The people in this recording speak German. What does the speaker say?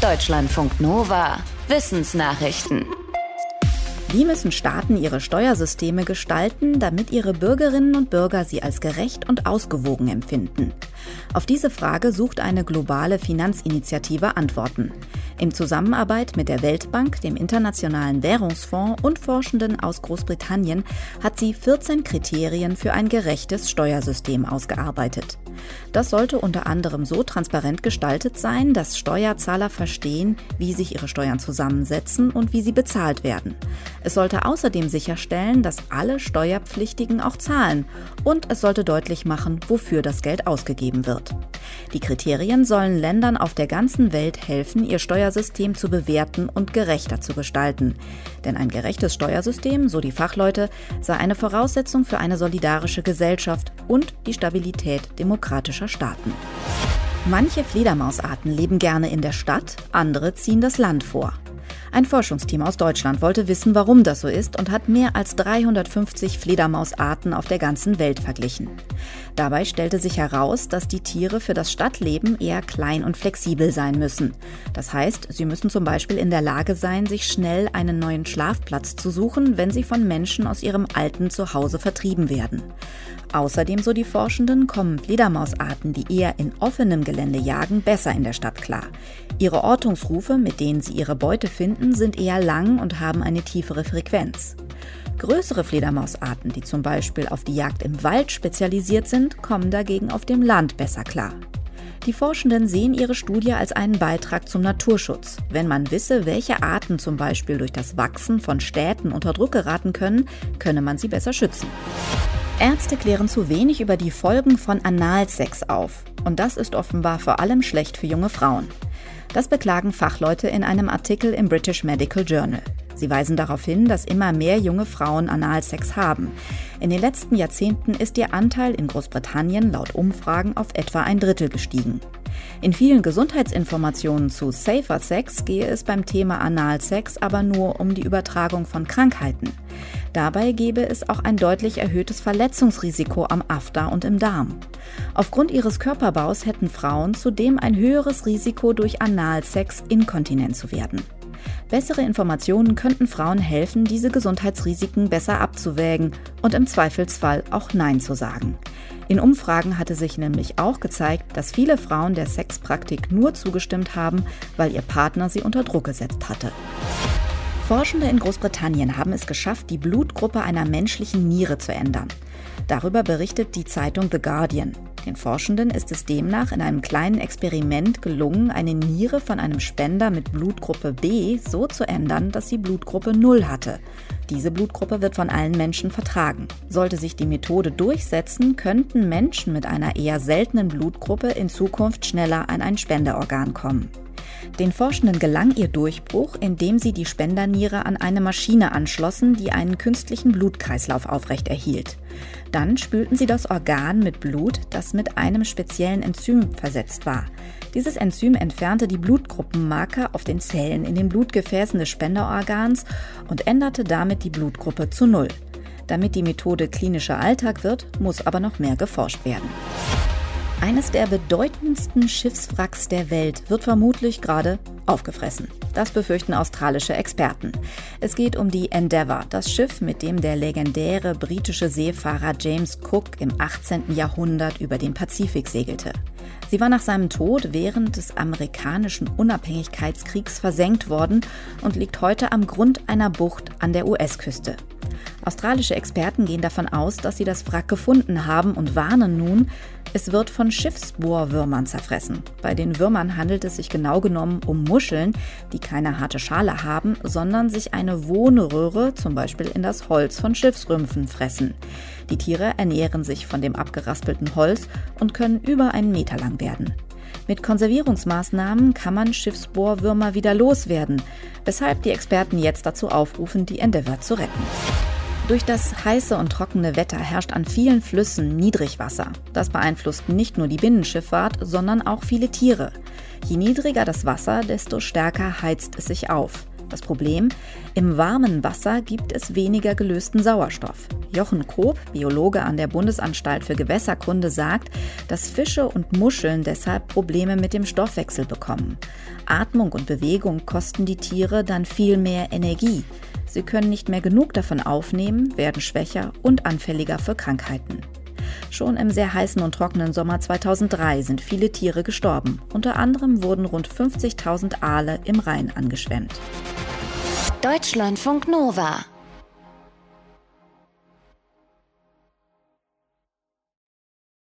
Deutschlandfunk Nova. Wissensnachrichten. Wie müssen Staaten ihre Steuersysteme gestalten, damit ihre Bürgerinnen und Bürger sie als gerecht und ausgewogen empfinden? Auf diese Frage sucht eine globale Finanzinitiative Antworten. In Zusammenarbeit mit der Weltbank, dem Internationalen Währungsfonds und Forschenden aus Großbritannien hat sie 14 Kriterien für ein gerechtes Steuersystem ausgearbeitet. Das sollte unter anderem so transparent gestaltet sein, dass Steuerzahler verstehen, wie sich ihre Steuern zusammensetzen und wie sie bezahlt werden. Es sollte außerdem sicherstellen, dass alle Steuerpflichtigen auch zahlen und es sollte deutlich machen, wofür das Geld ausgegeben wird. Die Kriterien sollen Ländern auf der ganzen Welt helfen, ihr Steuersystem zu bewerten und gerechter zu gestalten. Denn ein gerechtes Steuersystem, so die Fachleute, sei eine Voraussetzung für eine solidarische Gesellschaft und die Stabilität demokratischer Staaten. Manche Fledermausarten leben gerne in der Stadt, andere ziehen das Land vor. Ein Forschungsteam aus Deutschland wollte wissen, warum das so ist und hat mehr als 350 Fledermausarten auf der ganzen Welt verglichen. Dabei stellte sich heraus, dass die Tiere für das Stadtleben eher klein und flexibel sein müssen. Das heißt, sie müssen zum Beispiel in der Lage sein, sich schnell einen neuen Schlafplatz zu suchen, wenn sie von Menschen aus ihrem alten Zuhause vertrieben werden. Außerdem, so die Forschenden, kommen Fledermausarten, die eher in offenem Gelände jagen, besser in der Stadt klar. Ihre Ortungsrufe, mit denen sie ihre Beute finden, sind eher lang und haben eine tiefere Frequenz. Größere Fledermausarten, die zum Beispiel auf die Jagd im Wald spezialisiert sind, kommen dagegen auf dem Land besser klar. Die Forschenden sehen ihre Studie als einen Beitrag zum Naturschutz. Wenn man wisse, welche Arten zum Beispiel durch das Wachsen von Städten unter Druck geraten können, könne man sie besser schützen. Ärzte klären zu wenig über die Folgen von Analsex auf. Und das ist offenbar vor allem schlecht für junge Frauen. Das beklagen Fachleute in einem Artikel im British Medical Journal. Sie weisen darauf hin, dass immer mehr junge Frauen Analsex haben. In den letzten Jahrzehnten ist ihr Anteil in Großbritannien laut Umfragen auf etwa ein Drittel gestiegen. In vielen Gesundheitsinformationen zu Safer Sex gehe es beim Thema Analsex aber nur um die Übertragung von Krankheiten. Dabei gebe es auch ein deutlich erhöhtes Verletzungsrisiko am After und im Darm. Aufgrund ihres Körperbaus hätten Frauen zudem ein höheres Risiko durch Analsex inkontinent zu werden. Bessere Informationen könnten Frauen helfen, diese Gesundheitsrisiken besser abzuwägen und im Zweifelsfall auch Nein zu sagen. In Umfragen hatte sich nämlich auch gezeigt, dass viele Frauen der Sexpraktik nur zugestimmt haben, weil ihr Partner sie unter Druck gesetzt hatte. Forschende in Großbritannien haben es geschafft, die Blutgruppe einer menschlichen Niere zu ändern. Darüber berichtet die Zeitung The Guardian. Den Forschenden ist es demnach in einem kleinen Experiment gelungen, eine Niere von einem Spender mit Blutgruppe B so zu ändern, dass sie Blutgruppe 0 hatte. Diese Blutgruppe wird von allen Menschen vertragen. Sollte sich die Methode durchsetzen, könnten Menschen mit einer eher seltenen Blutgruppe in Zukunft schneller an ein Spenderorgan kommen. Den Forschenden gelang ihr Durchbruch, indem sie die Spenderniere an eine Maschine anschlossen, die einen künstlichen Blutkreislauf aufrechterhielt. Dann spülten sie das Organ mit Blut, das mit einem speziellen Enzym versetzt war. Dieses Enzym entfernte die Blutgruppenmarker auf den Zellen in den Blutgefäßen des Spenderorgans und änderte damit die Blutgruppe zu Null. Damit die Methode klinischer Alltag wird, muss aber noch mehr geforscht werden. Eines der bedeutendsten Schiffswracks der Welt wird vermutlich gerade aufgefressen. Das befürchten australische Experten. Es geht um die Endeavour, das Schiff, mit dem der legendäre britische Seefahrer James Cook im 18. Jahrhundert über den Pazifik segelte. Sie war nach seinem Tod während des amerikanischen Unabhängigkeitskriegs versenkt worden und liegt heute am Grund einer Bucht an der US-Küste. Australische Experten gehen davon aus, dass sie das Wrack gefunden haben und warnen nun, es wird von Schiffsbohrwürmern zerfressen. Bei den Würmern handelt es sich genau genommen um Muscheln, die keine harte Schale haben, sondern sich eine Wohnröhre, zum Beispiel in das Holz von Schiffsrümpfen, fressen. Die Tiere ernähren sich von dem abgeraspelten Holz und können über einen Meter lang werden. Mit Konservierungsmaßnahmen kann man Schiffsbohrwürmer wieder loswerden, weshalb die Experten jetzt dazu aufrufen, die Endeavour zu retten. Durch das heiße und trockene Wetter herrscht an vielen Flüssen Niedrigwasser. Das beeinflusst nicht nur die Binnenschifffahrt, sondern auch viele Tiere. Je niedriger das Wasser, desto stärker heizt es sich auf. Das Problem? Im warmen Wasser gibt es weniger gelösten Sauerstoff. Jochen Koop, Biologe an der Bundesanstalt für Gewässerkunde, sagt, dass Fische und Muscheln deshalb Probleme mit dem Stoffwechsel bekommen. Atmung und Bewegung kosten die Tiere dann viel mehr Energie. Sie können nicht mehr genug davon aufnehmen, werden schwächer und anfälliger für Krankheiten. Schon im sehr heißen und trockenen Sommer 2003 sind viele Tiere gestorben. Unter anderem wurden rund 50.000 Aale im Rhein angeschwemmt. Deutschlandfunk Nova